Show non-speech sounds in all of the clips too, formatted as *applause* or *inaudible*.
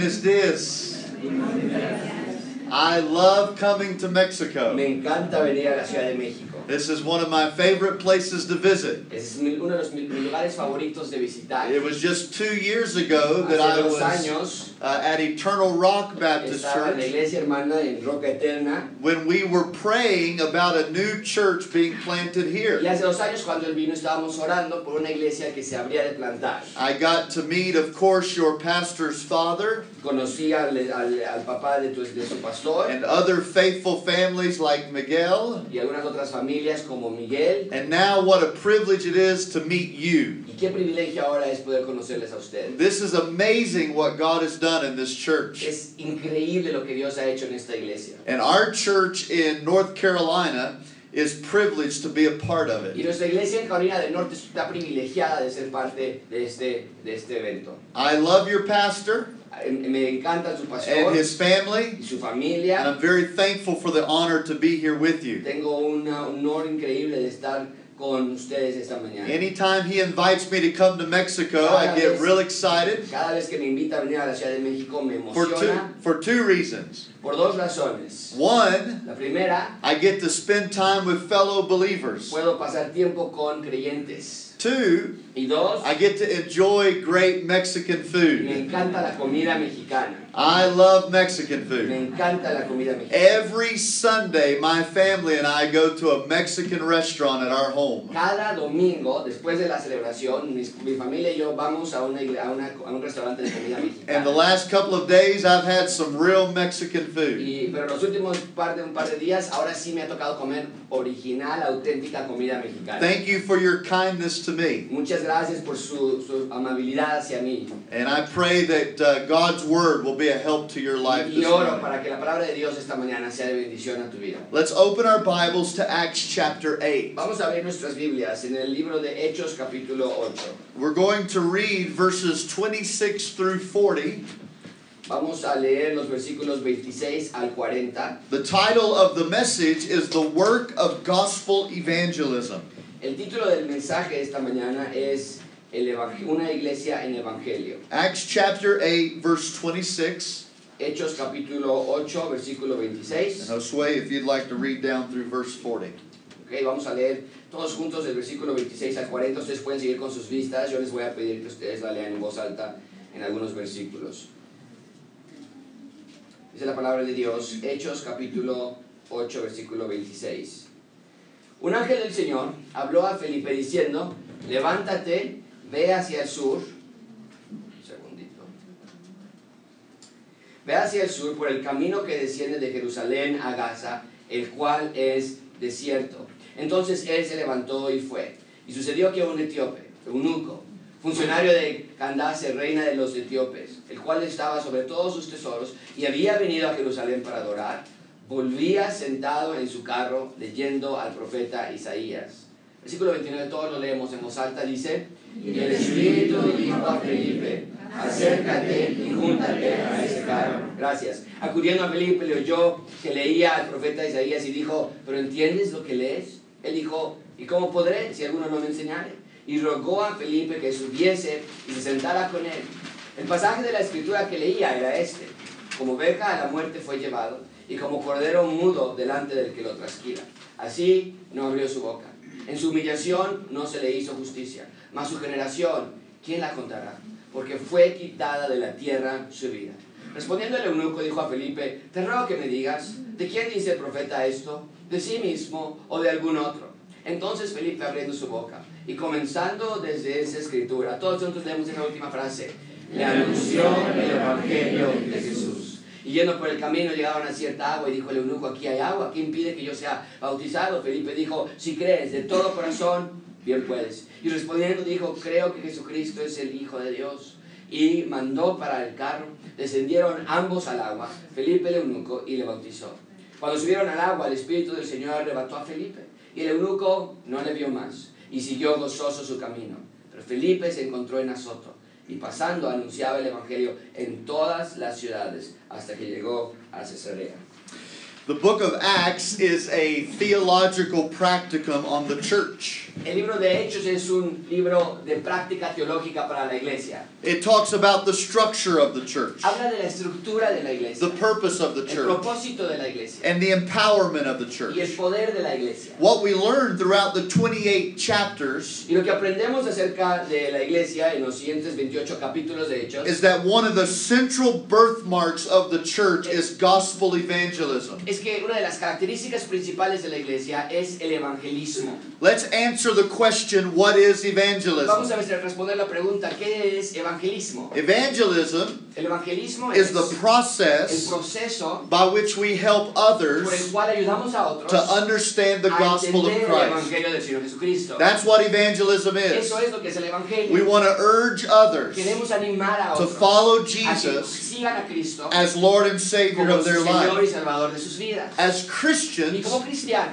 Buenos this. I love coming to Mexico. Me encanta venir a la Ciudad de México. This is one of my favorite places to visit. Es uno de los, mis mis lugares favoritos de visitar. It was just two years ago that Hace I was años uh, at Eternal Rock Baptist estaba en la Church iglesia hermana en Roca Eterna. when we were praying about a new church being planted Y here. hace dos años cuando él vino estábamos orando por una iglesia que se habría de plantar. I got to meet, of course, your pastor's father Conocí al, al, al papá de, tu, de su pastor and other faithful families like Miguel. y algunas otras familias como Miguel. And now, what a privilege it is to meet you. Y qué privilegio ahora es poder conocerles a ustedes. This is amazing what God has done in this church. Es increíble lo que Dios ha hecho en esta iglesia. And our church in North Carolina is privileged to be a part of Y it. nuestra iglesia en Carolina del Norte está privilegiada de ser parte de este, de este evento. I love your pastor Me encanta su and his family, y su and. I'm very thankful for the honor to be here with you. Tengo un honor increíble de estar con ustedes esta mañana. Anytime he invites me to come to Mexico, I get real excited Cada vez que me invita a venir a la Ciudad de México me emociona. for two, for two reasons. por dos razones. One, La primera, I get to spend time with fellow believers. puedo pasar tiempo con creyentes. Two, Y dos, I get to enjoy great Mexican me food. encanta la comida mexicana. I love Mexican Me food. encanta la comida mexicana. Every Sunday, my family and I go to a Mexican restaurant at our home. Cada domingo, después de la celebración, mis- mi, familia y yo vamos a, una, a, una- a un restaurante de comida And the mexicana. last couple of days, I've had some real Mexican food. Y, pero los últimos par de, un par de días, ahora sí me ha tocado comer original, auténtica comida mexicana. Thank you for your kindness to me. Muchas gracias por su, su amabilidad hacia mí. And I pray that uh, God's word will be a help to your life Y this oro morning. para que la palabra de Dios esta mañana sea de bendición a tu vida. Let's open our Bibles to Acts chapter 8. Vamos a abrir nuestras Biblias en el libro de Hechos capítulo 8. We're going to read verses 26 through 40. Vamos a leer los versículos 26 al 40. The title of the message is The Work of Gospel Evangelism. El título del mensaje esta mañana es Una iglesia en evangelio. Acts chapter 8, verse 26. Hechos capítulo 8, versículo And 26. Josue, if you'd like to read down through verse 40. Ok, vamos a leer todos juntos el versículo 26 al 40. Ustedes pueden seguir con sus vistas. Yo les voy a pedir que ustedes la lean en voz alta en algunos versículos. Dice la palabra de Dios, Hechos capítulo 8, versículo 26. Un ángel del Señor habló a Felipe diciendo, levántate, ve hacia el sur. Un segundito. Ve hacia el sur por el camino que desciende de Jerusalén a Gaza, el cual es desierto. Entonces él se levantó y fue. Y sucedió que un etíope, eunuco, funcionario de Candace, reina de los etíopes, el cual estaba sobre todos sus tesoros y había venido a Jerusalén para adorar, volvía sentado en su carro leyendo al profeta Isaías. Versículo 29, todos lo leemos en voz alta, dice, y el Espíritu dijo a Felipe, acércate y júntate a ese carro. Gracias. Acudiendo a Felipe le oyó que leía al profeta Isaías y dijo, ¿pero entiendes lo que lees? Él dijo, ¿y cómo podré si alguno no me enseñare? Y rogó a Felipe que subiese y se sentara con él. El pasaje de la escritura que leía era este. Como oveja a la muerte fue llevado, y como cordero mudo delante del que lo trasquila. Así no abrió su boca. En su humillación no se le hizo justicia. Mas su generación, ¿quién la contará? Porque fue quitada de la tierra su vida. Respondiendo el eunuco dijo a Felipe, te ruego que me digas, ¿de quién dice el profeta esto? ¿De sí mismo o de algún otro? Entonces Felipe abriendo su boca y comenzando desde esa escritura, todos juntos leemos esa última frase, le anunció el evangelio de Jesús. Y yendo por el camino llegaban a cierta agua y dijo el eunuco, aquí hay agua, ¿qué impide que yo sea bautizado? Felipe dijo, si crees de todo corazón, bien puedes. Y respondiendo dijo, creo que Jesucristo es el Hijo de Dios. Y mandó para el carro, descendieron ambos al agua, Felipe el eunuco, y le bautizó. Cuando subieron al agua, el Espíritu del Señor arrebató a Felipe, y el eunuco no le vio más, y siguió gozoso su camino. Pero Felipe se encontró en Azoto, y pasando anunciaba el Evangelio en todas las ciudades, hasta que llegó a Cesarea. The book of Acts is a theological practicum on the church. El libro de Hechos es un libro de práctica teológica para la iglesia. It talks about the structure of the church, Habla de la estructura de la iglesia, the purpose of the church. el propósito de la iglesia and the empowerment of the church. y el poder de la iglesia. What we learn throughout the 28 chapters Y lo que aprendemos acerca de la iglesia en los siguientes 28 capítulos de Hechos is that one of the central birthmarks of the church is gospel evangelism. es que una de las características principales de la iglesia es el evangelismo. Let's answer the question what is Vamos evangelism? a ver, responder la pregunta, ¿qué es evangelismo? Evangelism El evangelismo is es the el process proceso by which we help por el others cual ayudamos a otros to understand the a gospel of el Christ. evangelio del Señor Jesucristo. That's what evangelism is. Eso es lo que es el evangelio. We want to urge others Queremos animar a to otros follow a que Jesus sigan a Cristo as Lord and Savior of their life. y Salvador de sus vidas. As Y Christians,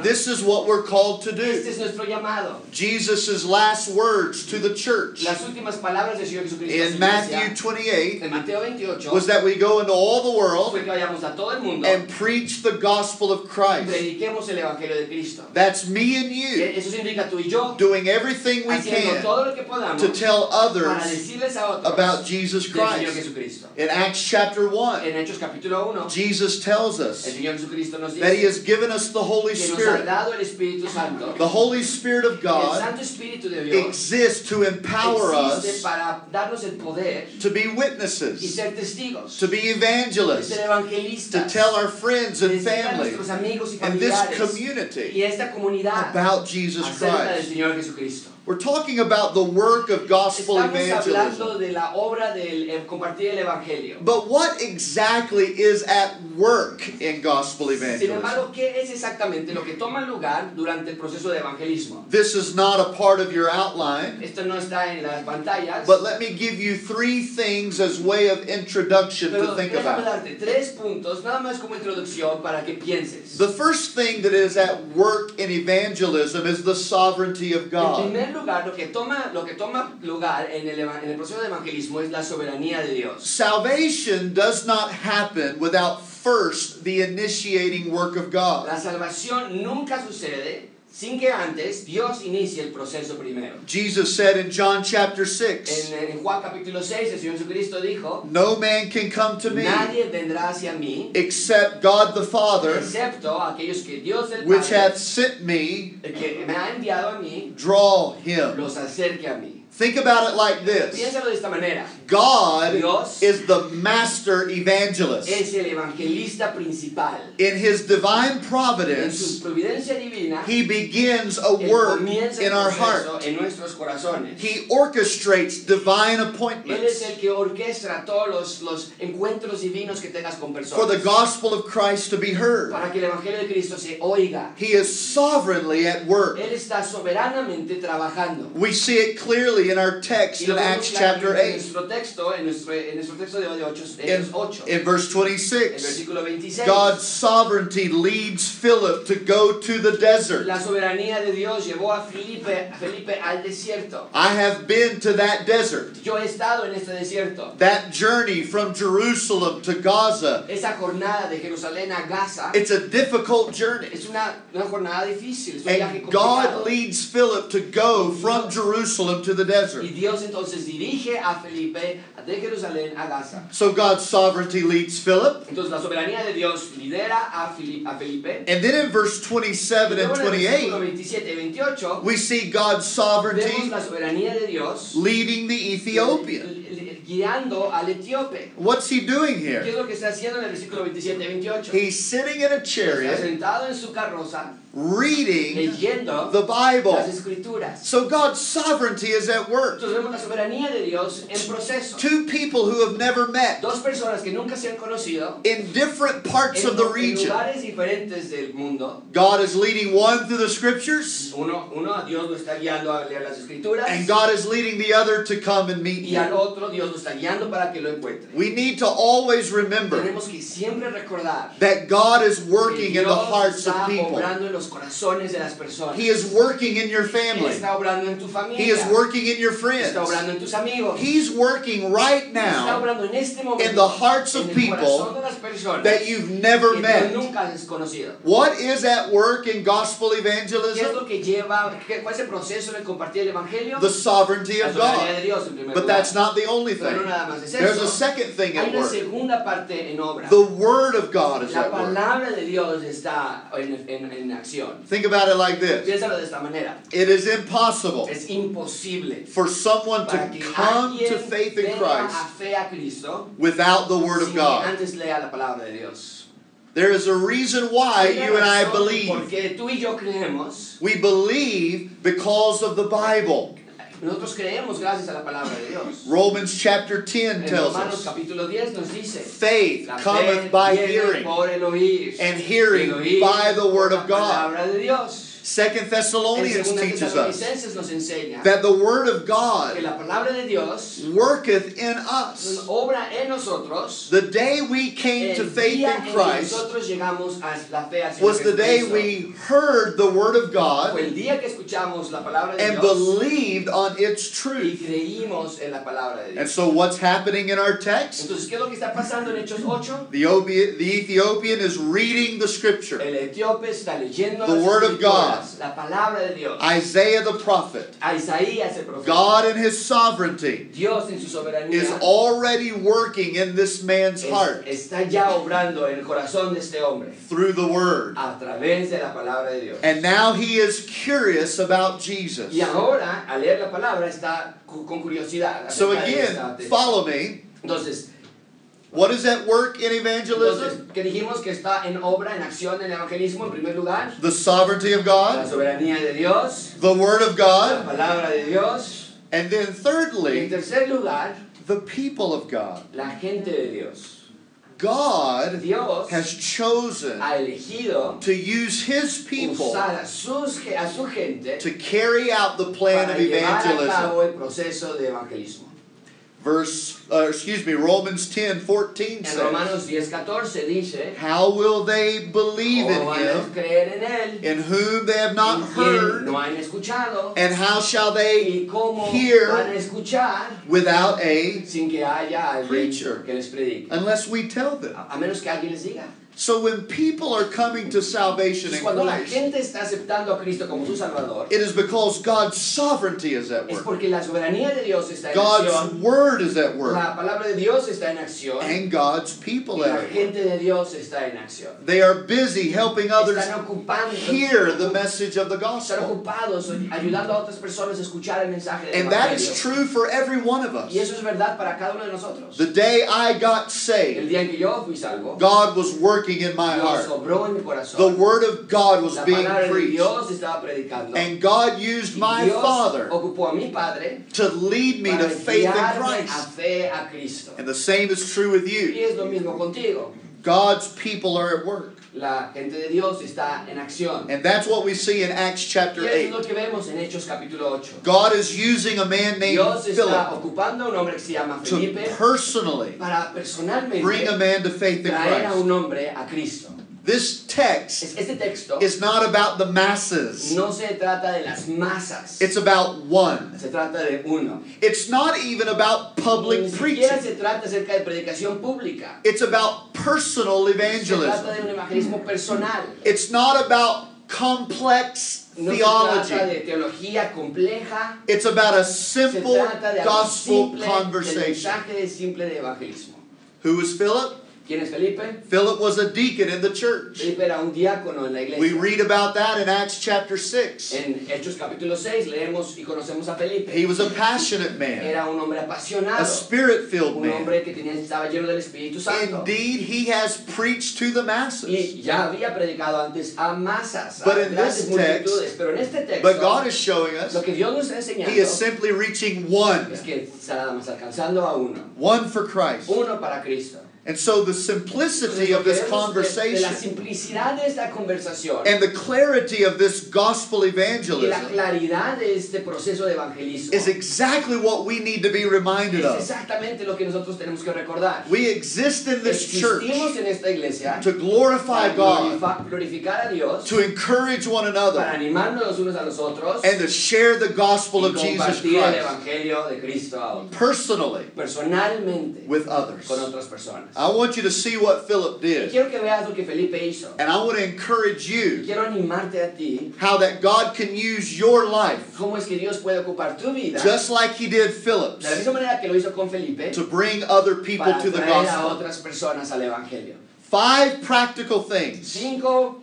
this is what we're called to este do. es nuestro llamado. Jesus' last words to the church Las últimas palabras Señor Jesucristo in Matthew 28 en Mateo 28 was that we go into all the world fue que vayamos a todo el mundo and preach the gospel of Christ. prediquemos el evangelio de Cristo. That's me and you Eso significa tú y yo doing everything we haciendo can todo lo que podamos to tell para others decirles a otros about Jesus Christ. In Acts chapter 1, En Hechos capítulo 1, Jesus tells el us Jesucristo nos that He has given us the Holy que nos ha Spirit. dado el Espíritu Santo. The Holy Spirit of El God Santo Espíritu de Dios exists to empower us para darnos el poder to be witnesses, to be evangelists, to tell our friends and family and this community y esta comunidad about Jesus Christ. We're talking about the work of gospel Estamos evangelism. de la obra del eh, compartir el evangelio. But what exactly is at work in gospel Sin evangelism? embargo, ¿qué es exactamente lo que toma lugar durante el proceso de evangelismo? This is not a part of your outline, Esto no está en las pantallas, but let me give you three things as way of introduction to think about. darte tres puntos, nada más como introducción para que pienses. The first thing that is at work in evangelism is the sovereignty of God. Primer lugar, lo que toma, lo que toma lugar en el, eva- en el proceso de evangelismo es la soberanía de Dios. Salvation does not happen without first the initiating work of God. La salvación nunca sucede sin que antes Dios inicie el proceso primero. Jesus said in John chapter 6, En, en Juan capítulo 6, el Señor Jesucristo dijo, No man can come to me nadie vendrá hacia mí, except God the Father, excepto aquellos que Dios el Padre. which hath sent me, que me ha enviado a mí, draw him. los acerque a mí. Think about it like this Piénsalo de esta manera. God Dios is the master evangelist. es el evangelista principal. In his divine En su providence, providencia divina, he begins a work in our heart. en nuestros corazones. He orchestrates divine Él es appointments el que orquestra todos los, los encuentros divinos que tengas con for the gospel of Christ to be heard. Para que el Evangelio de Cristo se oiga. He is sovereignly at work. Él está soberanamente trabajando. We see it clearly in our text in Acts chapter claramente en 8. nuestro texto, en nuestro, en nuestro texto de hoy de ocho- de In, in verse 26, versículo 26. God's sovereignty leads Philip to go to the desert. La soberanía de Dios llevó a Felipe, Felipe al desierto. I have been to that desert. Yo he estado en este desierto. That journey from Jerusalem to Gaza, Esa jornada de Jerusalén a Gaza it's a difficult journey. es una, una jornada difícil, es un viaje And God leads Philip to go from Jerusalem to the desert. Y Dios entonces dirige a Felipe de Jerusalén a Gaza. So God's sovereignty leads Philip. Entonces la soberanía de Dios lidera a, Felipe. And then in verse 27 Y and en el versículo 28, 27 y 28 we see God's sovereignty la soberanía de Dios leading the Ethiopian. guiando al etíope. What's he doing ¿Qué here? es lo que está haciendo en el versículo 27 y 28? He's sitting in a Está chariot sentado en su carroza reading leyendo the las Bible. escrituras. So God's sovereignty is at work. Entonces vemos la soberanía de Dios en proceso. Two people who have never met Dos personas que nunca se han conocido in different parts en, of the en region. lugares diferentes del mundo. God is leading one through the scriptures, Uno, uno a Dios lo está guiando a leer las escrituras and God is leading the other to come and meet y al Him. otro Dios lo está guiando para que lo encuentre. We need to always remember Tenemos que siempre recordar that God is working in the hearts of people. Los corazones de las personas. He is working in your Él family. está obrando en tu familia. He is working in your friends. está obrando en tus amigos. He's working right está now obrando en este momento in the hearts of people corazón de las personas that you've never que met. nunca has conocido. What is at work in gospel ¿Qué es evangelism? lo que lleva, cuál es el proceso de compartir el evangelio? The sovereignty of God. de Dios But that's not the only no thing. más es There's a second thing at work. segunda parte en obra. The Word of God is La at work. Think about it like this Piénsalo de esta manera. it is impossible Es imposible for someone to come to faith in Christ a fe a Cristo without the Word of God. antes lea la palabra de Dios. There is a reason why you and I believe. Porque tú y yo creemos. We believe because of the Bible. Nosotros creemos gracias a la palabra de Dios. Romans chapter 10 En tells Romanos us capítulo 10 nos dice. faith cometh by hearing, por el oír. and hearing el oír by the word of God. Second Thessalonians teaches us Tesalonicenses nos enseña that the Word of God la palabra de Dios worketh in us. nosotros. The day we came to faith in Christ nosotros llegamos a la fe al Señor was the day we heard the Word of God el día que escuchamos la palabra de and Dios believed on its truth. creímos en la palabra de And so, what's happening in our text? Entonces, ¿qué es lo que está pasando en Hechos 8? The, Ethiopian is reading the scripture. El etíope está leyendo The word of escrituras, la palabra de Dios. Isaiah the prophet, Isaías el profeta. God in His sovereignty, Dios en su soberanía is already working in this man's es- heart está ya obrando en el corazón de este hombre through the Word. a través de la palabra de Dios. And now he is curious about Jesus. Y ahora, al leer la palabra, está con curiosidad. So again, follow me. Entonces, What is at work in entonces, evangelism? que dijimos que está en obra, en acción, en evangelismo, en primer lugar, The sovereignty of God. la soberanía de Dios, the Word of God. la palabra de Dios, and then y en thirdly, tercer lugar, the people of God. la gente de Dios. God Dios has chosen to use his people usar a, sus, a su gente to carry out the plan of llevar a evangelism. Verse, uh, excuse me, Romans 10 14 says, Romanos 10:14 dice, How will they believe in him Él? in whom they have not heard? no escuchado. And how shall they ¿Y cómo hear escuchar without a sin que haya preacher? que les unless we tell them? A, a menos que alguien les diga. So when people are coming to salvation in Cuando la Christ, gente está aceptando a Cristo como su Salvador, it is because God's sovereignty is at es work. porque la soberanía de Dios está en God's acción, word is at work. la palabra de Dios está en acción, And God's y people la are at work. gente de Dios está en acción. They are busy helping others Están ocupando, hear the message of the están gospel. ocupados ayudando a otras personas a escuchar el mensaje del And that Evangelio. is true for every one of Y us. eso es verdad para cada uno de nosotros. The day I got El saved, día en que yo fui salvo, God was working in my heart. obró en mi The word of God was being preached. Dios estaba predicando. And God used my father ocupó a mi padre to lead me to faith in Christ. fe a Cristo. And the same is true with you. es lo mismo contigo. God's people are at work. La gente de Dios está en acción. And that's what we see in Acts Y chapter eso es 8. lo que vemos en Hechos capítulo 8. God is using a man named Dios está Philip ocupando a un hombre que se llama to personally para personalmente bring a man to faith in traer a Christ. un hombre a Cristo. This text Este texto is not about the masses. no se trata de las masas. It's about one. Se trata de uno. It's not even about public siquiera preaching. se trata acerca de predicación pública. It's about personal Se evangelism. trata de un evangelismo personal. It's not about complex No se trata theology. de teología compleja. It's about a Se simple gospel simple, del conversation. mensaje de simple de evangelismo. Who was Philip? ¿Quién es Felipe? Philip was a deacon in the church. Felipe era un diácono en la We read about that in Acts chapter 6. En Hechos capítulo 6 leemos y conocemos a Felipe. He was a passionate man, Era un hombre a spirit filled Un man. hombre que tenía, estaba lleno del Espíritu Santo. Indeed, he has preached to the masses. Y ya había predicado antes a masas, a But in this text- Pero en este texto, But God is showing us lo que Dios nos está enseñando he is simply reaching one, es que está alcanzando a uno. one for Christ. Uno para Cristo. And so the simplicity of this vemos de- de, la conversation and the clarity of this gospel evangelism claridad de este proceso de evangelismo is exactly what we need to be reminded of. exactamente lo que nosotros tenemos que. We exist in this church to glorify God, to encourage one another, animarnos unos a los otros and to share the gospel of Jesus Christ evangelio de Cristo a otros. personally with others. Con otras personas. I want you to see what Philip Y did, quiero que veas lo que Felipe hizo. and I want to encourage Y you quiero animarte a ti how that God can use your life cómo es que Dios puede ocupar tu vida just like he did Philip's de la misma manera que lo hizo con Felipe to bring other people to the traer a gospel. otras personas al evangelio. Five practical things. Cinco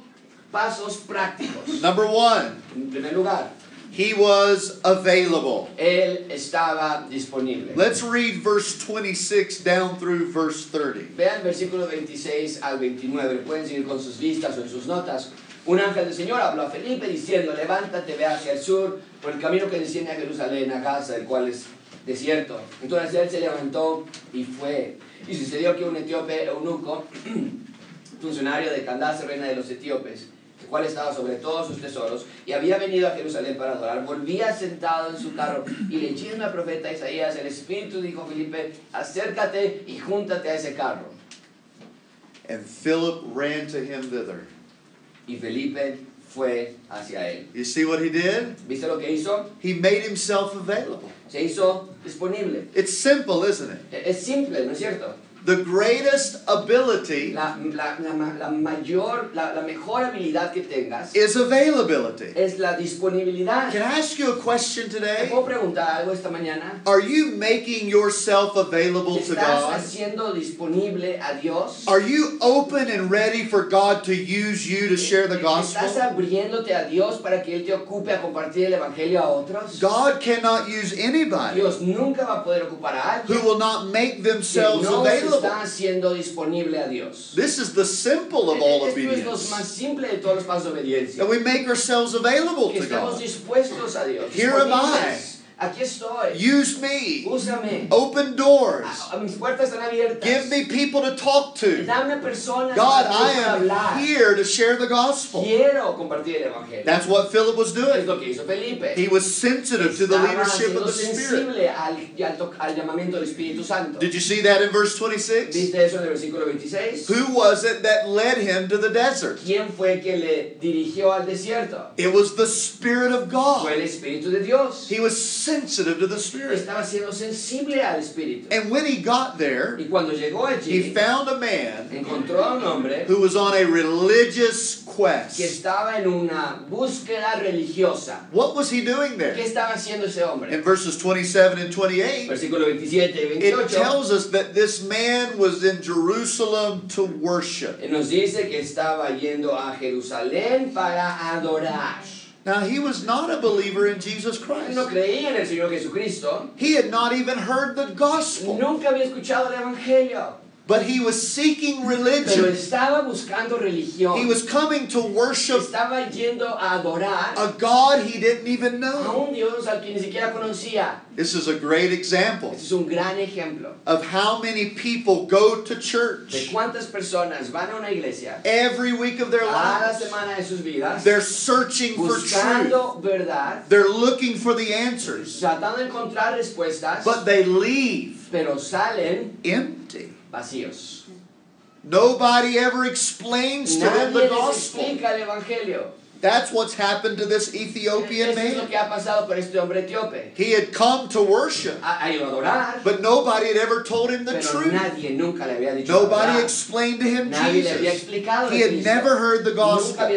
pasos prácticos. Number one, En primer lugar, he was available. él estaba disponible. Let's read verse 26 down through verse 30. Vean versículo 26 al 29, pueden seguir con sus vistas o en sus notas. Un ángel del Señor habló a Felipe diciendo, levántate, ve hacia el sur, por el camino que desciende a Jerusalén, a Gaza, el cual es desierto. Entonces él se levantó y fue. Y sucedió que un etíope eunuco, *clears throat* funcionario de Candace, reina de los etíopes, el cual estaba sobre todos sus tesoros, y había venido a Jerusalén para adorar, volvía sentado en su carro, y leyendo al profeta Isaías, el Espíritu dijo a Felipe, acércate y júntate a ese carro. And Philip ran to him thither. Y Felipe fue hacia él. You see what he did? ¿Viste lo que hizo? He made himself available. Se hizo disponible. It's simple, isn't it? Es simple, ¿no es cierto? The greatest ability La, la, la, mayor, la, la mejor habilidad que tengas is availability. es la disponibilidad. Can I ask you a question ¿Te today? puedo preguntar algo esta mañana? Are you making yourself available to ¿Estás God? haciendo disponible a Dios? Are you open and ready for God to use you to share the ¿Estás gospel? abriéndote a Dios para que Él te ocupe a compartir el Evangelio a otros? God cannot use anybody Dios nunca va a poder ocupar a alguien who will not make themselves no available. Está haciendo disponible a Dios. This is the simple of all Esto es lo obedience. más simple de todos los pasos de obediencia. That we make ourselves available Que to estamos God. dispuestos a Dios. Here am disponibles. Aquí estoy. Use me. Úsame. Open doors. A- a mis puertas están abiertas. Give me people to talk to. Dame personas God, I am hablar. here to share the gospel. Quiero compartir el evangelio. That's what Philip was es doing. lo que hizo Felipe. He was sensitive to the leadership of the Spirit. al, al, al llamamiento del Espíritu Santo. Did you see that in verse 26? ¿Viste eso en el versículo 26? Who was it that led him to the desert? ¿Quién fue que le dirigió al desierto? It was the Spirit of Fue God. el Espíritu de Dios. He was sensitive to the Spirit. Estaba siendo sensible al Espíritu. And when he got there, Y cuando llegó he found a man encontró a un hombre who was on a religious que quest. estaba en una búsqueda religiosa. What was he doing ¿Qué there? estaba haciendo ese hombre? In verses 27 and 28, Versículo 27 y it tells us that this man was in Jerusalem to worship. nos dice que estaba yendo a Jerusalén para adorar. Now, he was not a believer in Jesus Christ. no creía en el Señor Jesucristo, He had not even heard the gospel, nunca había escuchado el Evangelio, but he was seeking pero religion. estaba buscando religión. He was coming to worship Estaba yendo a adorar a God he didn't even a know. un Dios al que ni siquiera conocía. This is a great example Este es un gran ejemplo of how many people go to de church cuántas personas van a una iglesia every week of their cada lives. semana de sus vidas They're searching for truth. verdad, They're looking for the answers, tratando de encontrar respuestas, but they leave pero salen empty. Vacíos. Nobody ever explains to them the gospel. explica el evangelio. That's what's happened to this Ethiopian Eso es lo man. que ha con este. He had come to worship, Ha, ha a adorar, but nobody had ever told him the truth. nadie nunca le había dicho Nobody explained to him Nadie le había Jesus. He had never heard the Nunca gospel.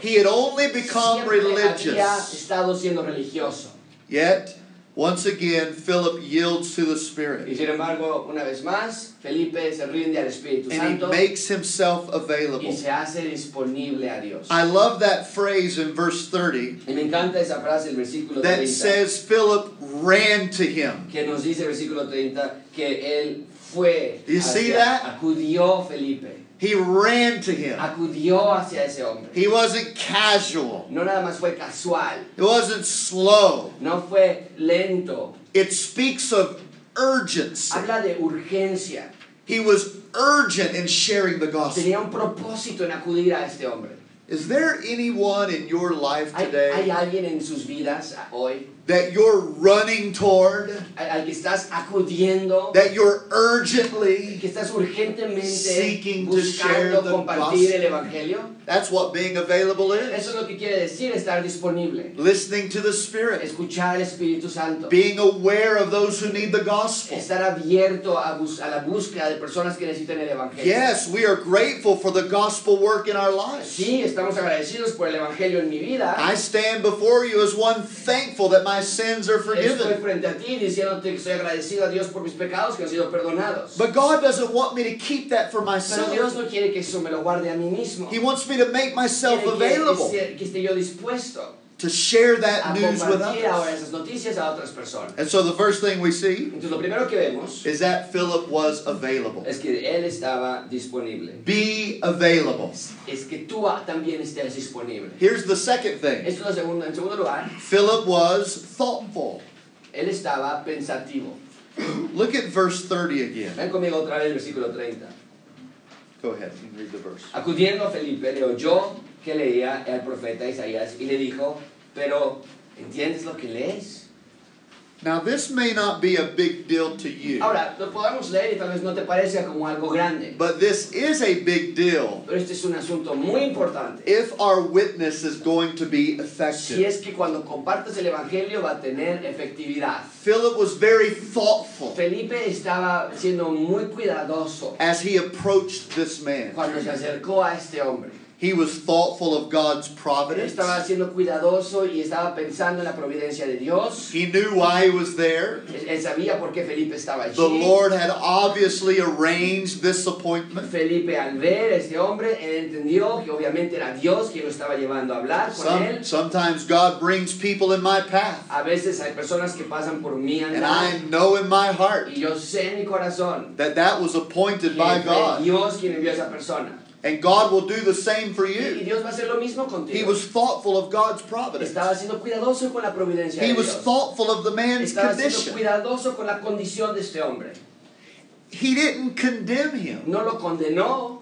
He had only become religious. estado siendo religioso. Yet, once again, Philip yields to the Spirit. Y sin embargo, una vez más, Felipe se rinde al Espíritu and he makes himself available. y se hace disponible a Dios. I love that phrase in verse 30 Y me encanta esa frase, el versículo 30. that says Philip ran to him. que nos dice el versículo 30 que él fue, Do you see that? acudió Felipe, He ran to him. acudió hacia ese hombre. He wasn't casual. No nada más fue casual, It wasn't slow. no fue lento, It speaks of urgency. habla de urgencia. He was urgent in sharing the gospel. Tenía un propósito en acudir a este hombre. Is there anyone in your life ¿Hay, today hay alguien en sus vidas hoy that you're running toward, al, que estás acudiendo, that you're urgently? que estás urgentemente Seeking to share the compartir el gospel. Evangelio? That's what being available is. Eso es lo que quiere decir estar disponible. Listening to the Spirit, Escuchar al Espíritu Santo. being aware of those who need the gospel. Estar abierto a, bus- a la búsqueda de personas que necesitan el Evangelio. Yes, we are grateful for the gospel work in our lives. Sí, estamos agradecidos por el Evangelio en mi vida. I stand before you as one thankful that my sins are Estoy forgiven. frente a ti diciéndote que estoy agradecido a Dios por mis pecados que han sido perdonados. But God doesn't want me to keep that for Pero Dios myself. no quiere que eso me lo guarde a mí mismo. He wants me to make myself Quiere que, available que esté yo dispuesto to share that news with others. esas noticias a otras personas. And so the first thing we see Entonces lo primero que vemos is that Philip was available. es que él estaba disponible. Be available. Es que tú también estés disponible. Here's the second thing Esto es lo segundo. En segundo lugar, Philip was thoughtful. él estaba pensativo. Look at verse 30 again. Ven conmigo otra vez versículo 30. Go ahead, can read the verse. Acudiendo a Felipe, le oyó que leía el profeta Isaías y le dijo, pero ¿entiendes lo que lees? Now, this may not be a big deal to you, Ahora, lo podemos leer y tal vez no te parezca como algo grande, but this is a big deal pero este es un asunto muy importante. if our witness is going to be Si effective. es que cuando compartes el Evangelio va a tener efectividad. Philip was very thoughtful Felipe estaba siendo muy cuidadoso as he approached this man. cuando se acercó a este hombre. He was thoughtful of God's providence. estaba siendo cuidadoso y estaba pensando en la providencia de Dios. He knew why he was there. Él, sabía por qué Felipe estaba allí. The Lord had obviously arranged this appointment. Felipe al ver a este hombre, él entendió que obviamente era Dios quien lo estaba llevando a hablar con Some, él. sometimes God brings people in my path, A veces hay personas que pasan por mí and andar I know in my heart y yo sé en mi corazón that that was appointed by God. Dios quien envió a esa persona. And God will do the same for Y, y you. Dios va a hacer lo mismo He was thoughtful of God's providence. Estaba siendo cuidadoso con la providencia He was thoughtful of the man's Estaba siendo condition. cuidadoso con la condición de este hombre. He didn't condemn him. No lo condenó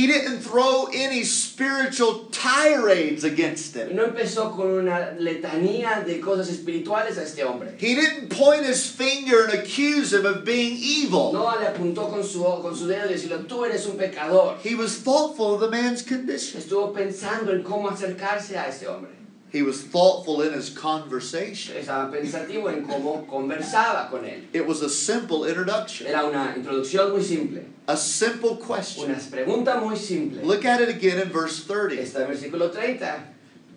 He didn't throw any spiritual tirades against him. no empezó con una letanía de cosas espirituales a este hombre. He didn't point his finger and accuse him of being evil. No le apuntó con su, con su dedo y decirle, tú eres un pecador. He was thoughtful of the man's condition. Estuvo pensando en cómo acercarse a este hombre. He was thoughtful in his conversation. Estaba pensativo en cómo conversaba con él. It was a simple introduction, Era una introducción muy simple, a simple question. una pregunta muy simple. Look at it again in verse 30. Está en versículo 30.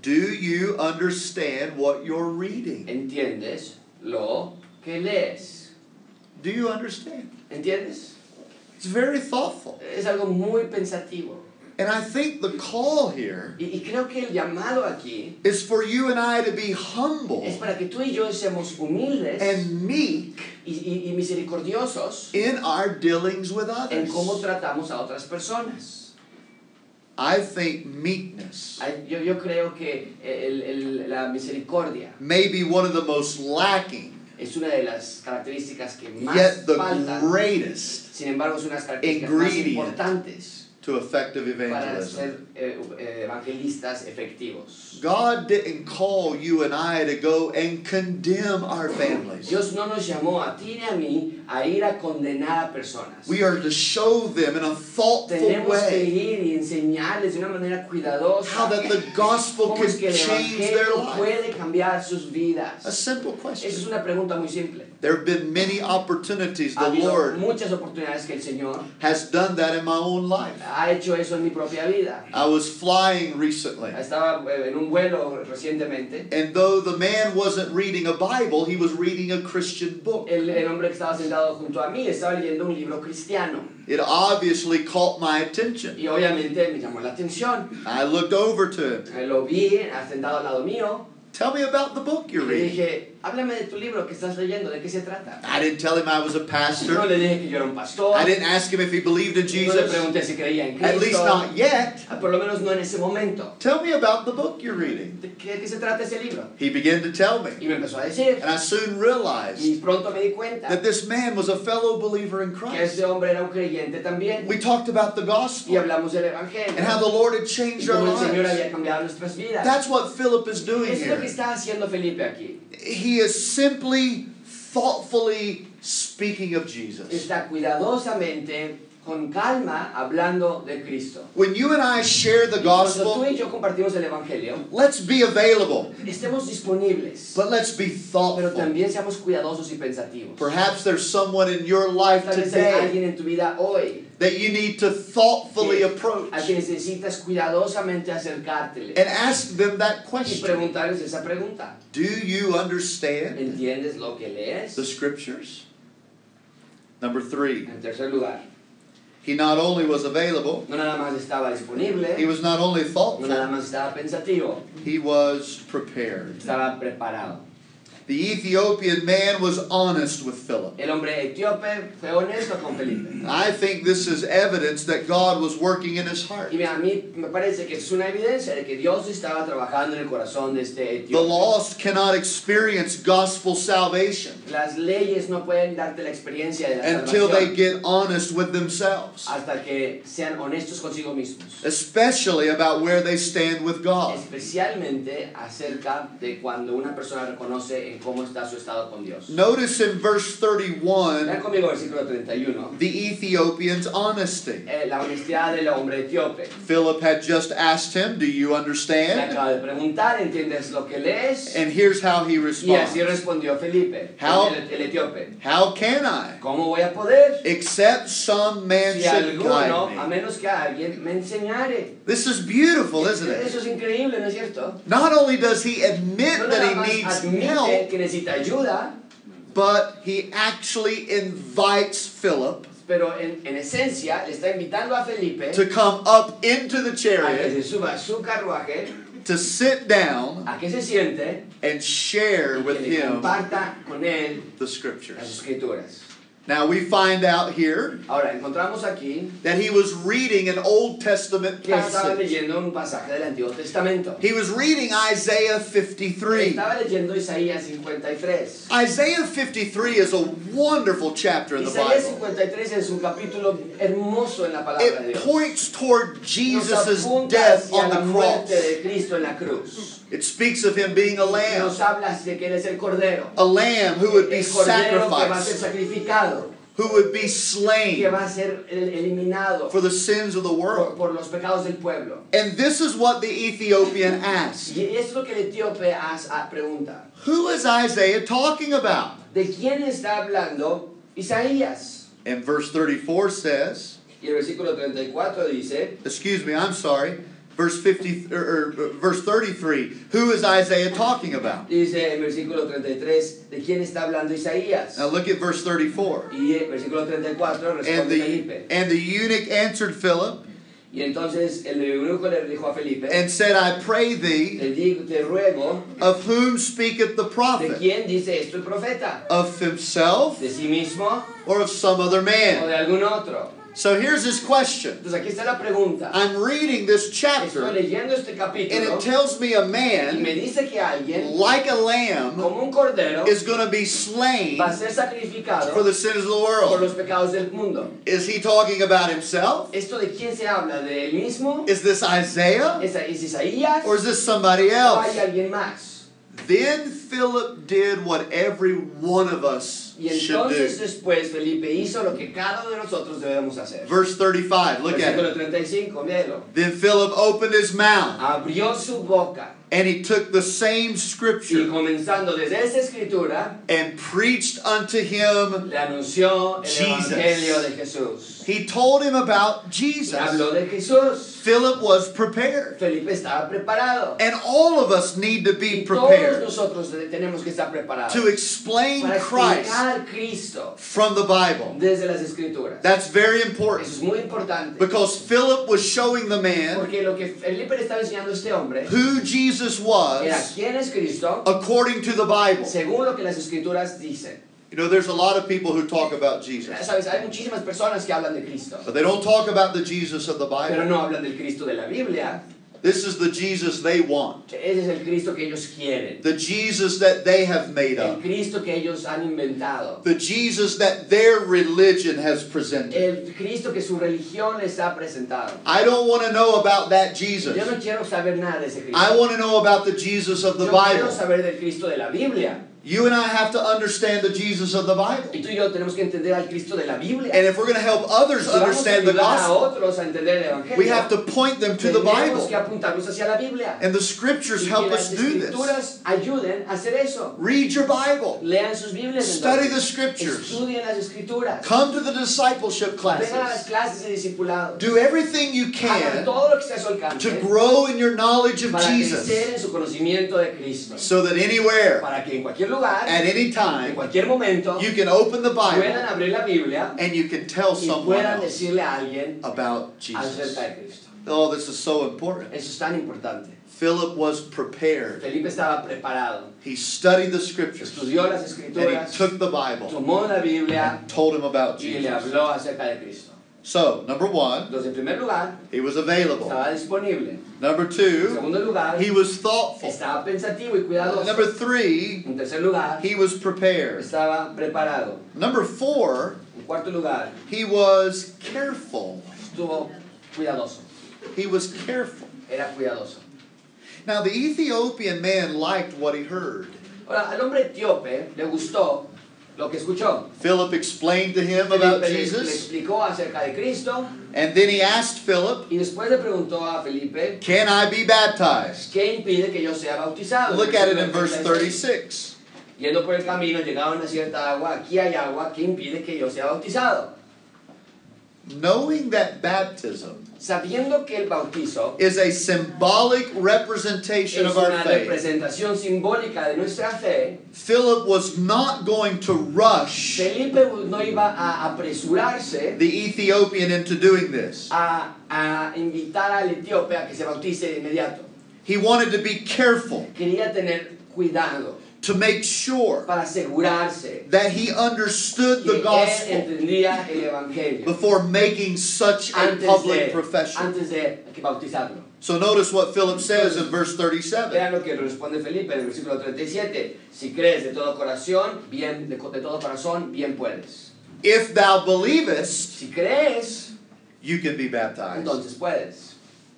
Do you understand what you're reading? ¿Entiendes lo que lees? Do you understand? ¿Entiendes? It's very thoughtful. Es algo muy pensativo. And I think the call here Y, y creo que el llamado aquí is for you and I to be humble es para que tú y yo seamos humildes and meek y, misericordiosos in our dealings with en cómo others. tratamos a otras personas. I think meekness Yo, yo creo que el- el- la misericordia may be one of the most lacking, es una de las características que más yet the faltan. greatest Sin embargo, es una de las características más importantes to effective evangelism. eh, eh. God didn't call you and I to go and condemn our families. Dios no nos llamó a ti ni a mí a ir a condenar a personas. We are to show them in a thoughtful Tenemos que way ir y enseñarles de una manera cuidadosa how that the gospel can es que change their evangelio life. puede cambiar sus vidas. A simple Esa question. es una pregunta muy simple. There have been many opportunities the Lord muchas oportunidades que el Señor has done that in my own life. Ha hecho eso en mi propia vida. I was flying recently, Estaba eh, en un vuelo recientemente. and though the man wasn't reading a Bible, he was reading a Christian book. El, el hombre que estaba sentado junto a mí estaba leyendo un libro cristiano. It obviously caught my attention. Y obviamente me llamó la atención. I looked over to him. Lo vi sentado al lado mío. Tell me about the book you're reading. Dije, háblame de tu libro que estás leyendo, ¿de qué se trata? I didn't tell him I was a pastor. No pastor. le dije que yo era un pastor, I didn't ask him if he believed in Jesus. no le Jesus. pregunté si creía en Cristo. At least not yet. Ah, por lo menos no en ese momento. Tell me about the book you're reading. ¿De qué, de qué se trata ese libro? He began to tell me. Y me empezó a decir, And I soon realized y realized pronto me di cuenta that this man was a fellow believer in Christ. que Christ. este hombre era un creyente también. We talked about the gospel. Y gospel hablamos del evangelio. and how the Lord had Y changed our cómo el Señor había cambiado nuestras vidas. That's what Philip is doing Eso es lo que está haciendo Felipe aquí. He is simply, thoughtfully speaking of Jesus. Está cuidadosamente, con calma, hablando de Cristo. When you and I share the Cuando tú gospel, y yo compartimos el Evangelio, let's be available, estemos disponibles, but let's be pero thoughtful. también seamos cuidadosos y pensativos. Perhaps there's someone in your life Tal vez hay today alguien en tu vida hoy that you need to thoughtfully que- approach a quien necesitas cuidadosamente acercártele and ask them that y question. preguntarles esa pregunta. Do you understand ¿Entiendes lo que lees? the scriptures? Number three, En tercer lugar, he not only was available, no nada más estaba disponible, he was not only no nada thoughtful, más estaba pensativo, he was prepared. estaba preparado. The Ethiopian man was honest with Philip. El hombre etíope fue honesto con Felipe. I think this is evidence that God was working in his heart. Y a mí me parece que es una evidencia de que Dios estaba trabajando en el corazón de este etíope. The lost cannot experience gospel salvation Las leyes no pueden darte la experiencia de la until they get honest with themselves, hasta que sean honestos consigo mismos. especially about where they stand with God. Especialmente acerca de cuando una persona reconoce en cómo está su estado con Dios. Notice in verse Vean 31 conmigo versículo 31. the Ethiopian's honesty. eh, la honestidad del hombre etíope. Philip had just asked him, Do you Le understand? acaba de preguntar, ¿entiendes lo que lees? And here's how he Y así responds respondió Felipe, How- el, el etíope. How can I? ¿Cómo voy a poder? Except some man Si should alguno, guide a me. menos que alguien me enseñare. This is beautiful, isn't Eso it? es increíble, ¿no es cierto? Not only does he admit No that he needs admite help, que necesita ayuda, but he actually invites Philip pero en, en esencia le está invitando a Felipe to come up into the a que chariot, se suba su carruaje, to sit down a que se siente and share with him con él the las scriptures. Now we find out here Ahora, encontramos aquí that he was reading an Old Testament passage. leyendo un pasaje del Antiguo Testamento. He was reading Isaiah 53. Estaba leyendo Isaías 53. Isaiah 53 is a wonderful chapter in the Isaías Bible. 53 es un capítulo hermoso en la palabra de It Dios. points toward Jesus' death on la the muerte cross. de Cristo en la cruz. It speaks of him being a lamb, Nos de que Él es el Cordero. a lamb who would be El Cordero que va a ser sacrificed, sacrificado, who would be que slain va a ser el- eliminado for the sins of the world. por los pecados del pueblo. And this is what the Ethiopian asked. Y es lo que el etíope pregunta. Who is Isaiah talking about? ¿De quién está hablando Isaías? And verse 34 says, Y el versículo 34 dice, excuse me, I'm sorry, verse 50 or, verse 33, who is Isaiah talking about? dice en versículo 33, ¿de quién está hablando Isaías? Now look at verse 34. Y versículo 34 And responde the, Felipe. and the eunuch answered Philip Y entonces el eunuco le dijo a Felipe, and said, I pray thee, te digo, te ruego, of whom speaketh the ¿de prophet? quién dice esto el profeta? Of himself ¿De sí mismo or of some other o man? de algún otro? So here's his question. Entonces aquí está la pregunta. I'm reading this Estoy chapter leyendo este and it tells me a man, me dice que alguien, like a lamb, como un cordero, is going to be slain va a ser sacrificado for the sins of the por world. los pecados del mundo. Is he talking about himself? ¿Esto de quién se habla? ¿De él mismo? Is this Isaiah? ¿Es, es Isaías? Or is this somebody ¿O else? hay alguien más? Then Philip did what every one of us Y entonces después Felipe hizo lo que cada uno de nosotros debemos hacer. Verse 35, look at it. 35, míralo. Then Philip opened his mouth Abrió su boca and he took the same y scripture comenzando desde esa escritura and preached unto him. le anunció el Jesus. evangelio de Jesús. He told him about Jesus. habló de Jesús. Philip was prepared. Felipe estaba preparado. And all of us need to be Y todos prepared nosotros tenemos que estar preparados to explain Christ Cristo from the Bible. desde las Escrituras. That's very Eso important es muy importante. because Philip was showing the man Porque lo que Felipe le estaba enseñando a este hombre who Jesus era was quién es Cristo according to the Bible. según lo que las Escrituras dicen. You know, there's a lot of people who talk about Jesus, Sabes, hay muchísimas personas que hablan de Cristo, but they don't talk about the Jesus of the pero Bible. no hablan del Cristo de la Biblia. This is the Jesus they want, Ese es el Cristo que ellos quieren. the Jesus that they have made up. El Cristo que ellos han inventado. the Jesus that their religion has presented. El Cristo que su religión les ha presentado. I don't want to know about that Jesus. Yo no quiero saber nada de ese Cristo. I want to know about the Jesus of the Yo quiero Bible. saber del Cristo de la Biblia. You and I have to understand the Jesus of the Bible. Y tú y yo tenemos que entender al Cristo de la Biblia. And if we're going to help others Si understand the ayudar a gospel, otros a entender el Evangelio, we have to point them to the tenemos Bible. que apuntarlos hacia la Biblia. And the scriptures y help us do this. escrituras ayuden a hacer eso. Read your Bible. Lean sus Biblias. Study the scriptures. Estudien las escrituras. Come to the discipleship classes. Vengan a las clases de discipulado. Do everything you can todo lo que esté a to grow in your knowledge of para Jesus crecer en su conocimiento de Cristo. so that anywhere, Para que en cualquier lugar, at any en time, cualquier momento, you can open the puedan Bible abrir la Biblia and you can tell y someone puedan else decirle a alguien about Jesus. acerca de Cristo. Oh, this is so important. Eso es tan importante. Philip was prepared. Felipe estaba preparado. He studied the scriptures Estudió las and he took the Bible tomó la Biblia and told him about y le Jesus. habló acerca de Cristo. So, number one, Entonces, en primer lugar, he was available. estaba disponible. Number En two, segundo lugar, he was thoughtful. estaba pensativo y cuidadoso. Number three, En tercer lugar, he was prepared. estaba preparado. Number four, En cuarto lugar, he was careful. estuvo cuidadoso. He was careful. Era cuidadoso. Now, the Ethiopian man liked what he heard. Ahora, al hombre etíope le gustó lo que escuchó. Philip explained to him about Felipe le, le Jesus, explicó acerca de Cristo and then he asked Philip, y después le preguntó a Felipe, Can I be baptized? ¿qué impide que yo sea bautizado? Look at it in verse 36. 36. Yendo por el camino, llegaron a cierta agua, aquí hay agua, ¿qué impide que yo sea bautizado? Knowing that baptism Sabiendo que el bautizo is a symbolic representation es of our una faith, representación simbólica de nuestra fe, Philip was not going to rush Felipe no iba a apresurarse the Ethiopian into doing this. a, a invitar al etíope a que se bautice de inmediato. He wanted to be careful Quería tener cuidado to make sure para asegurarse that he understood the gospel entendía el evangelio before making such a public profession. antes de que bautizarlo. So notice what Philip says in verse 37. Vean lo que responde Felipe en el versículo 37. Si crees de todo corazón, bien de, de todo corazón, bien puedes. If thou believest, Si crees, you can be baptized. entonces puedes.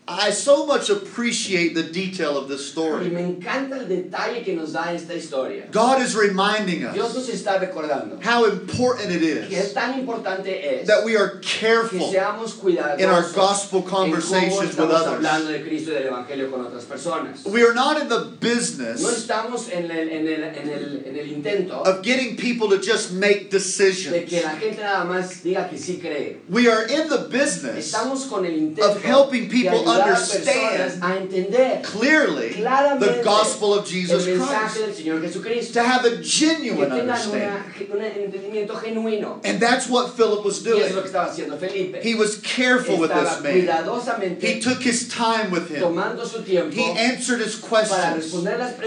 I so much appreciate the detail of this Y story. me encanta el detalle que nos da esta historia. God is reminding Dios us nos está recordando how important it is que is tan importante es that we are que careful seamos cuidadosos in our gospel conversations with estamos hablando others. de Cristo y del Evangelio con otras personas. We are not in the No business estamos en el, en el, en el, en el intento of getting people to just make de decisions. que la gente nada más diga que sí cree. We are in the business Estamos con el intento of helping people understand a entender clearly the gospel of Jesus Christ. del Señor Jesucristo. To have a genuine understanding. una, un entendimiento genuino. And that's what Philip was Y eso es lo doing. que estaba haciendo Felipe. He was careful with this man. He took his time with him. tomando su tiempo He answered his questions.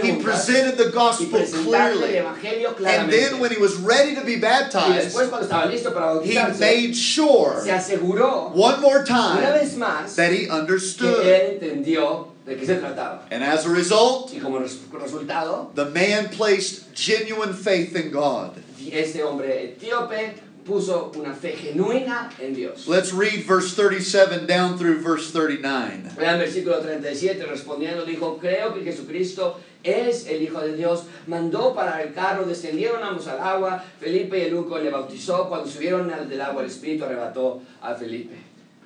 He presented the gospel clearly. And then when he was ready to be baptized, después cuando estaba listo para he made sure one more time that he que understood. él entendió de qué se trataba. And as a result, Y como res- resultado, the man placed genuine faith in God. este hombre etíope puso una fe genuina en Dios. Let's read verse 37 down through verse 39. Vean versículo 37, respondiendo dijo, creo que Jesucristo es el Hijo de Dios. Mandó para el carro, descendieron ambos al agua. Felipe y Eunuco le bautizó. Cuando subieron al del agua, el Espíritu arrebató a Felipe.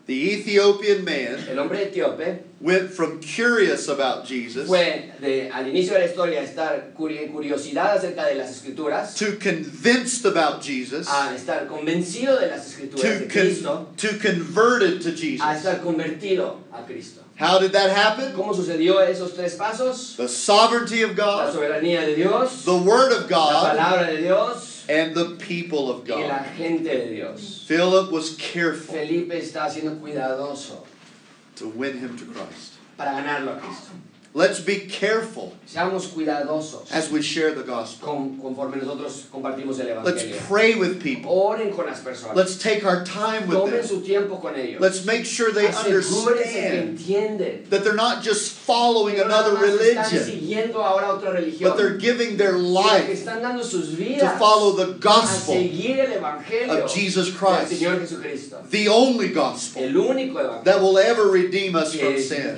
The Ethiopian man El hombre etíope went from curious about Jesus fue de, al inicio de la historia estar en curiosidad acerca de las escrituras to convinced about Jesus a estar convencido de las escrituras to, de con- Cristo to converted to a Jesus. estar convertido a Cristo. How did that happen? ¿Cómo sucedió esos tres pasos? The sovereignty of La God, soberanía de Dios, the Word of la God, palabra de Dios and the people of y la God. gente de Dios. Philip was careful Felipe está siendo cuidadoso to win him to Christ. para ganarlo a Cristo. Let's be careful Seamos cuidadosos as we share the gospel. con- conforme nosotros compartimos el Let's pray with people. Oren con las personas. Let's take our time with Tomen them. su tiempo con ellos. Let's make sure they understand that they're not just following no another religion, siguiendo ahora otra religión. but they're giving their life están dando sus to follow the gospel Evangelio of Jesus Christ, the only gospel Evangelio that will ever redeem us from que, sin,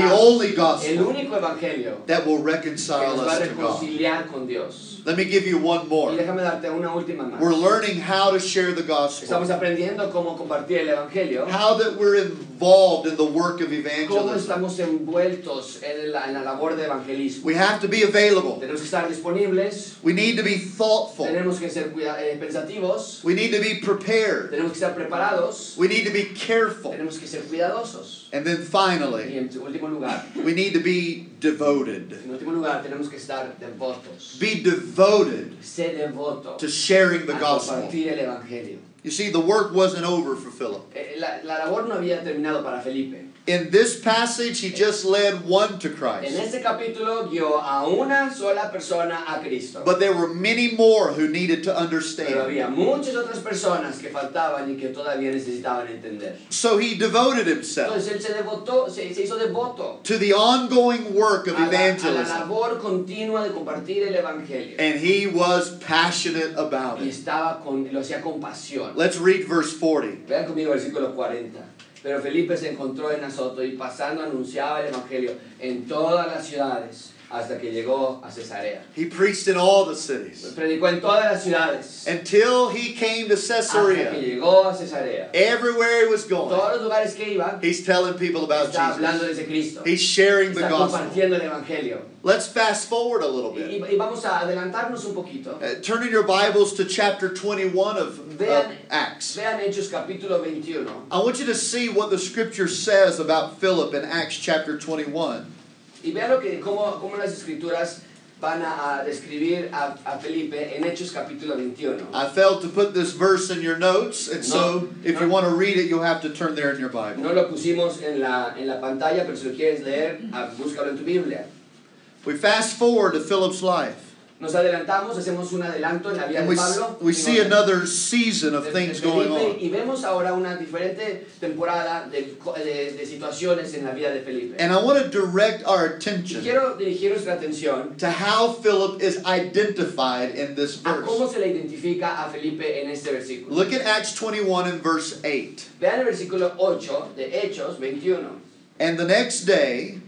que nos va a redimir de nuestros the only El gospel único Evangelio that will que reconcile nos va a us to God. reconciliar con Dios. Let me give you one Y more. déjame darte una última más. We're learning how to share the gospel, Estamos aprendiendo cómo compartir el Evangelio. how that we're involved in the work of Cómo evangelism. estamos envueltos en la, en la labor de evangelismo. We have to be available. Tenemos que estar disponibles, We need to be thoughtful. tenemos que ser eh, pensativos, We need to be prepared. tenemos que estar preparados, We need to be careful. tenemos que ser cuidadosos. And then Y finally, en último lugar, we need to be devoted. en último lugar, tenemos que estar devotos. Be devoted to sharing the gospel. Compartir el Evangelio. You see, the work wasn't over for Philip. Eh, La, la labor no había terminado para Felipe. In this passage, he just led one to En Christ. este capítulo guió a una sola persona a Cristo. But there were many more who needed to Pero understand. había muchas otras personas que faltaban y que todavía necesitaban entender. So he devoted himself Entonces él se devotó, se, se hizo devoto to the ongoing work of a la, a la evangelism. labor continua de compartir el evangelio. And he was passionate about Y it. estaba con, lo hacía con pasión. Let's read verse 40. Vean conmigo versículo 40. Pero Felipe se encontró en Azoto y pasando anunciaba el evangelio en todas las ciudades hasta que llegó a Cesarea. He preached in all the cities Predicó en todas las ciudades until he came to Caesarea. hasta que llegó a Cesarea. Everywhere he was going, Todos los lugares que iba, he's telling people about está hablando Jesus. de Cristo. He's sharing the Está gospel. compartiendo el evangelio. Let's fast forward a little bit. y- y vamos a adelantarnos un poquito. Uh, turn in your Bibles to chapter 21 of, of Vean- Acts. Vean Hechos capítulo 21. I want you to see what the scripture says about Philip in Acts chapter 21. Y vean lo que, cómo, cómo las escrituras van a, describir a, a Felipe en Hechos capítulo 21. I failed to put this verse in your notes, and so No, if no. you want to read it, you'll have to turn there in your Bible. No lo pusimos en la, en la pantalla, pero si lo quieres leer, ah, búscalo en tu Biblia. We fast forward to Philip's life, Nos adelantamos, hacemos un adelanto en la vida de we, Pablo. we y see another season of things going on. Y vemos ahora una diferente temporada de, de- de situaciones en la vida de Felipe. And I want to direct our Y attention quiero dirigir nuestra atención to how Philip is identified in this a cómo verse. se le identifica a Felipe en este versículo. Look at Acts 21 and verse 8. Vean el versículo 8 de Hechos 21. And the next day,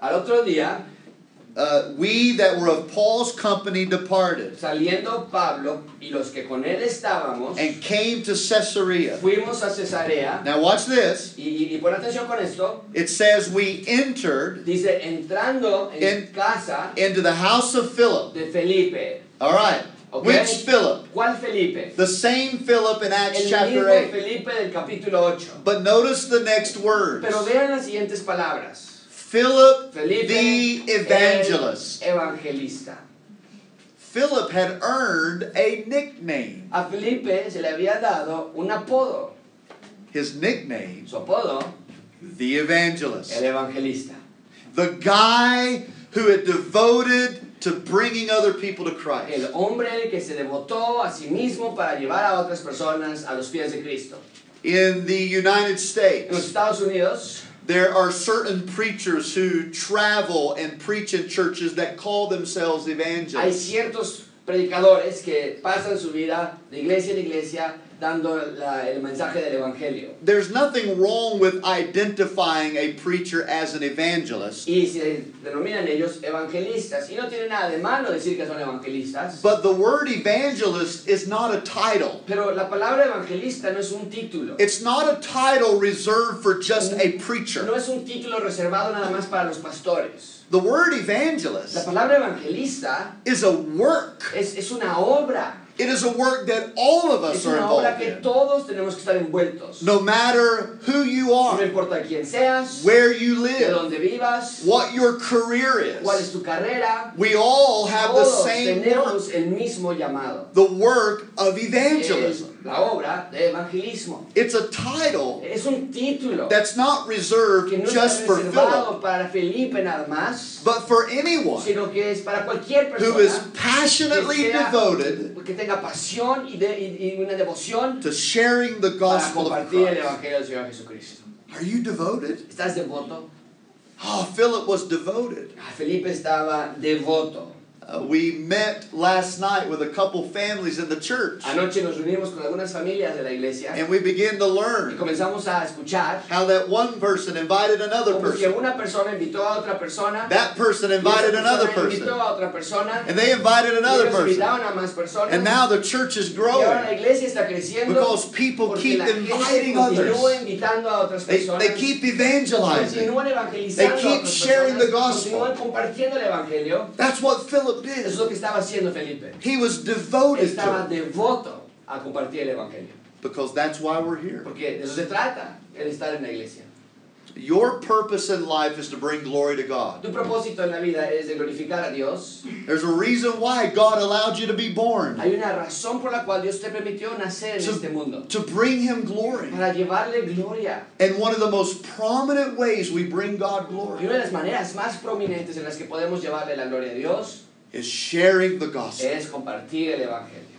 Al otro día, uh, we that were of Paul's company departed saliendo Pablo y los que con él estábamos, and came to Caesarea. fuimos a Cesarea. Now, watch this. Y, y, y pon atención con esto. It says, We entered Dice, entrando en En- casa into the house of Philip. de Felipe. All right. Okay. Which Philip? ¿Cuál Felipe? The same Philip in Acts El chapter mismo 8. Felipe del capítulo 8. But notice the next words Pero vean las siguientes palabras. Philip Felipe, the evangelist. el evangelista. Philip had earned a nickname. A Felipe se le había dado un apodo. His nickname, Su apodo, the evangelist. el evangelista. The guy who had devoted to bringing other people to Christ. El hombre que se devotó a sí mismo para llevar a otras personas a los pies de Cristo. In the United En los States, Estados Unidos there are certain preachers who travel and preach in churches that call themselves hay evangelists. ciertos predicadores que pasan su vida de iglesia en iglesia dando la- el mensaje del Evangelio. There's nothing wrong with identifying a preacher as an evangelist, Y se denominan ellos evangelistas. Y no tiene nada de malo decir que son evangelistas. but the word evangelist is not a title. Pero la palabra evangelista no es un título. It's not a title reserved for just a preacher. No es un título reservado nada más para los pastores. The word La evangelist palabra evangelista is a work. es, es una obra. It is a work that all of us are involved in. todos tenemos que estar envueltos. No matter who you No are, importa quién seas, where you de live, dónde vivas, what your career cuál es is, tu carrera, we all have the same work. el mismo llamado. The work of evangelism. La obra de evangelismo. It's a title Es un título that's not reserved no just for Philip, para Felipe nada más, but for anyone sino que es para cualquier who is passionately que sea- devoted que tenga pasión y, de- y- una devoción to sharing the para gospel of compartir el Christ. Evangelio del Señor Jesucristo. Are you devoted? ¿Estás devoto? Oh, Philip was devoted. Ah, Felipe estaba devoto. Uh, we met last night with a couple families in the church, Anoche nos reunimos con algunas familias de la iglesia and we began to y learn comenzamos a escuchar how that one person invited another como que person. una persona invitó a otra persona, That person invited another person. invitó a otra persona, And they invited another person. a más personas, And now the church is y ahora la growing iglesia está creciendo because people keep inviting others. invitando a otras They, personas, they keep evangelizing. continúan evangelizando They keep sharing the gospel. continúan compartiendo el evangelio. That's what Philip Eso es lo que estaba haciendo Felipe. He was devoted Estaba to devoto a compartir el evangelio. because that's why we're here. Porque de eso se trata, el estar en la iglesia. Your purpose in life is to bring glory to God. Tu propósito en la vida es de glorificar a Dios. There's a reason why God allowed you to be born Hay una razón por la cual Dios te permitió nacer en este mundo. to bring Him glory. Para llevarle gloria. And one of the most prominent ways we bring God Y glory una de las maneras más prominentes en las que podemos llevarle la gloria a Dios is sharing the gospel. es compartir el evangelio.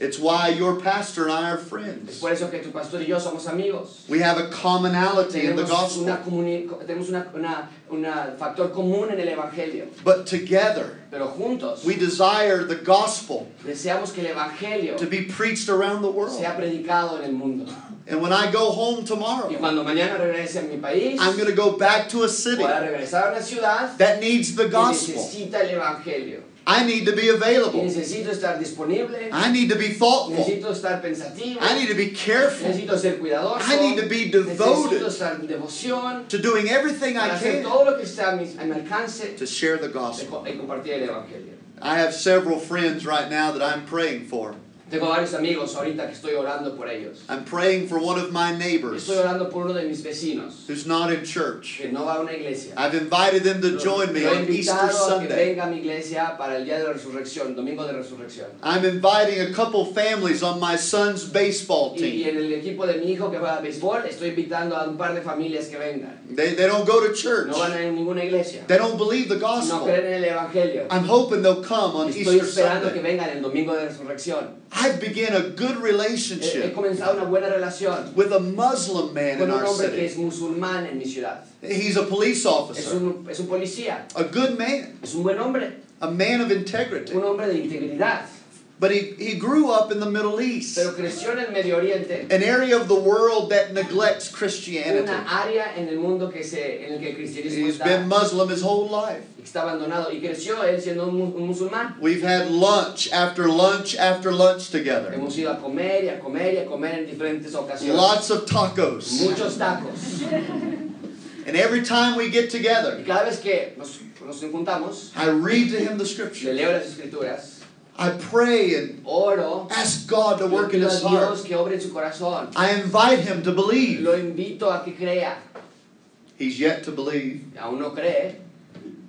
It's why your pastor and I are Es friends. por eso que tu pastor y yo somos amigos. We have a commonality in the Tenemos gospel. una tenemos una, una, una factor común en el evangelio. But together, Pero juntos we desire the gospel deseamos que el evangelio to be preached around the world. sea predicado en el mundo. And when I go home Y tomorrow, cuando mañana regrese a mi país, I'm going to go back to a city a a ciudad that needs the que gospel. Necesita el evangelio. I need to be available. necesito estar disponible, I need to be thoughtful. necesito estar pensativo, I need to be careful necesito ser cuidadoso, I need to be necesito devoted estar en devoción, to doing everything I hacer can todo lo que está a mi, a mi alcance to share the de gospel. co- compartir el evangelio. I have several friends right now that I'm praying for. Tengo varios amigos ahorita que estoy orando por ellos. I'm praying for one of my neighbors Estoy orando por uno de mis vecinos who's not in church. que no va a una iglesia. I've invited them to join me on Easter invitado a que Sunday. venga a mi iglesia para el día de la resurrección, domingo de resurrección. I'm inviting a couple families on my son's baseball Y, y team. en el equipo de mi hijo que juega béisbol, estoy invitando a un par de familias que vengan. They, they don't go to church. No van a ninguna iglesia. They don't believe the No gospel. creen en el evangelio. I'm hoping they'll come on Estoy Easter esperando que Sunday. vengan el domingo de resurrección. I've begun a good relationship una buena relación with a Muslim man in con un our city. es en mi. He's a police Es officer, un, es un policía, a good man, es un buen hombre, a man of integrity. Un hombre de integridad. But he, he grew up in the Middle East, Pero creció en el Medio Oriente, an area of the world that neglects Christianity. una área en el mundo que se, en el que el cristianismo He's been Muslim his whole life. está abandonado. Y creció él siendo un, un musulmán. We've had lunch after lunch after lunch together. Hemos ido a comer y a comer y a comer en diferentes ocasiones. Lots of tacos. Muchos tacos. And every time we get Y together, cada vez que nos, nos juntamos, I read to him the le scripture. leo las escrituras, I pray and oro, ask God to work in his heart. Dios que obre en su. I invite him to believe. Lo invito a que crea. He's yet to believe, Aún no cree,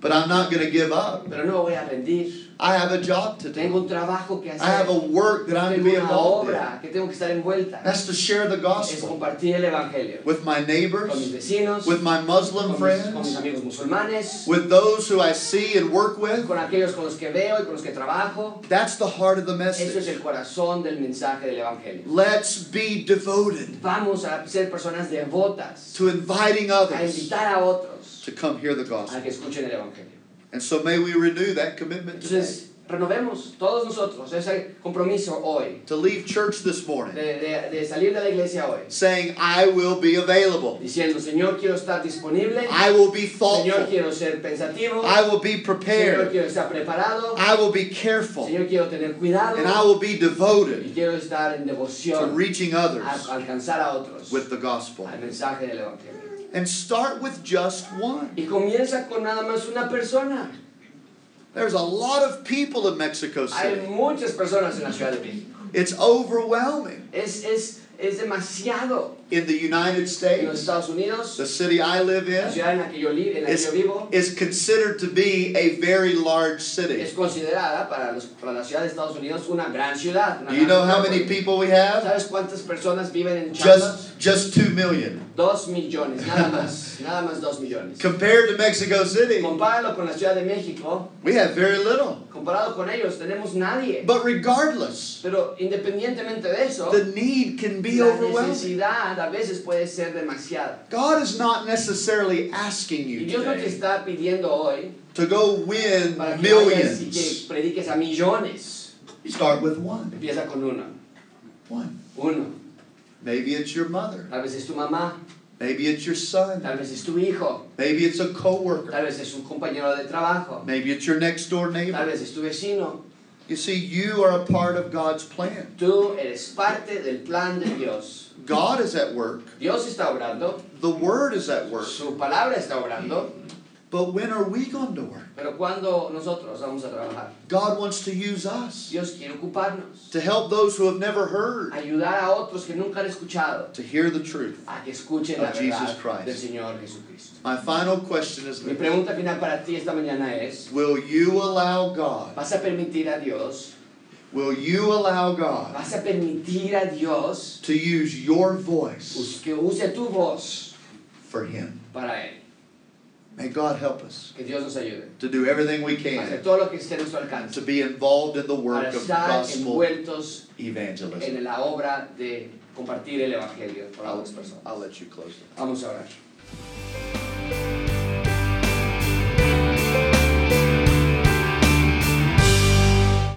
but I'm not going to give up. pero no voy a rendir. I have a job to do. Tengo un trabajo que hacer. I have a work that I'm to be involved in. obra que tengo que estar envuelta. That's to share the Es gospel compartir el evangelio with my con mis neighbors, vecinos, with my Muslim con mis, con mis friends, amigos musulmanes, with those who I see and work with. con aquellos con los que veo y con los que trabajo. That's the heart of the message. Eso es el corazón del mensaje del evangelio. Let's be devoted Vamos a ser personas devotas, to inviting a others invitar a otros to come hear the a gospel. que escuchen el evangelio. And so may we renew that commitment today. Entonces, renovemos todos nosotros ese compromiso hoy to leave church this morning de, de- de salir de la iglesia hoy saying, I will be available. diciendo Señor quiero estar disponible I will be Señor thoughtful. quiero ser pensativo I will be Señor prepared. quiero estar preparado I will be careful. Señor quiero tener cuidado And I will be y devoted quiero estar en to devoción reaching a others a alcanzar a otros with the gospel. al mensaje del evangelio And start with just one. y comienza con nada más una persona There's a lot of people in Mexico hay City. muchas personas en la Ciudad de México It's overwhelming. es, es, es demasiado In the United en los States, Estados Unidos the city I live la in ciudad en la que yo, li- en la que is, yo vivo is considered to be a very large es city. considerada para, los, para la ciudad de Estados Unidos una gran ciudad. una Do you know how many people we have? ¿Sabes cuántas personas viven en Chiapas? Just just 2 million. Dos millones, nada *laughs* más, nada más dos millones. Compared to Mexico City, Compáralo con la Ciudad de México, we have very little. comparado con ellos tenemos nadie. But regardless, Pero independientemente de eso, the need can be la overwhelming. necesidad a veces puede ser demasiada. God is not necessarily asking Y you Dios no te today está pidiendo hoy to go win vayas y que millions. prediques a millones. Start with one. Empieza con uno. One. Uno. Maybe it's your mother. Tal vez es tu mamá, Maybe it's your son. tal vez es tu hijo, Maybe it's a coworker. tal vez es un compañero de trabajo, Maybe it's your next door tal neighbor. vez es tu vecino. You see, you are a part of God's plan. Tú eres parte del plan de Dios. God is at work. Dios está obrando, The Word is at work. su palabra está obrando, But when are we going to work? pero cuando nosotros vamos a trabajar, God wants to use us Dios quiere ocuparnos, to help those who have never heard ayudar a otros que nunca han escuchado to hear the truth. a que escuchen la Of Jesus Christ. del Señor Jesucristo. My final question is Mi pregunta final para ti esta mañana es, Will you allow God? ¿vas a permitir a Dios, Will you allow God vas a permitir a Dios to use your voice que use tu voz for Him? para Él? May God help us Que Dios nos ayude to do everything we hacer can todo lo que esté a nuestro alcance to be involved in the work para of gospel evangelism. en la obra de compartir el Evangelio I'll, otras personas. I'll let you close. Vamos a orar.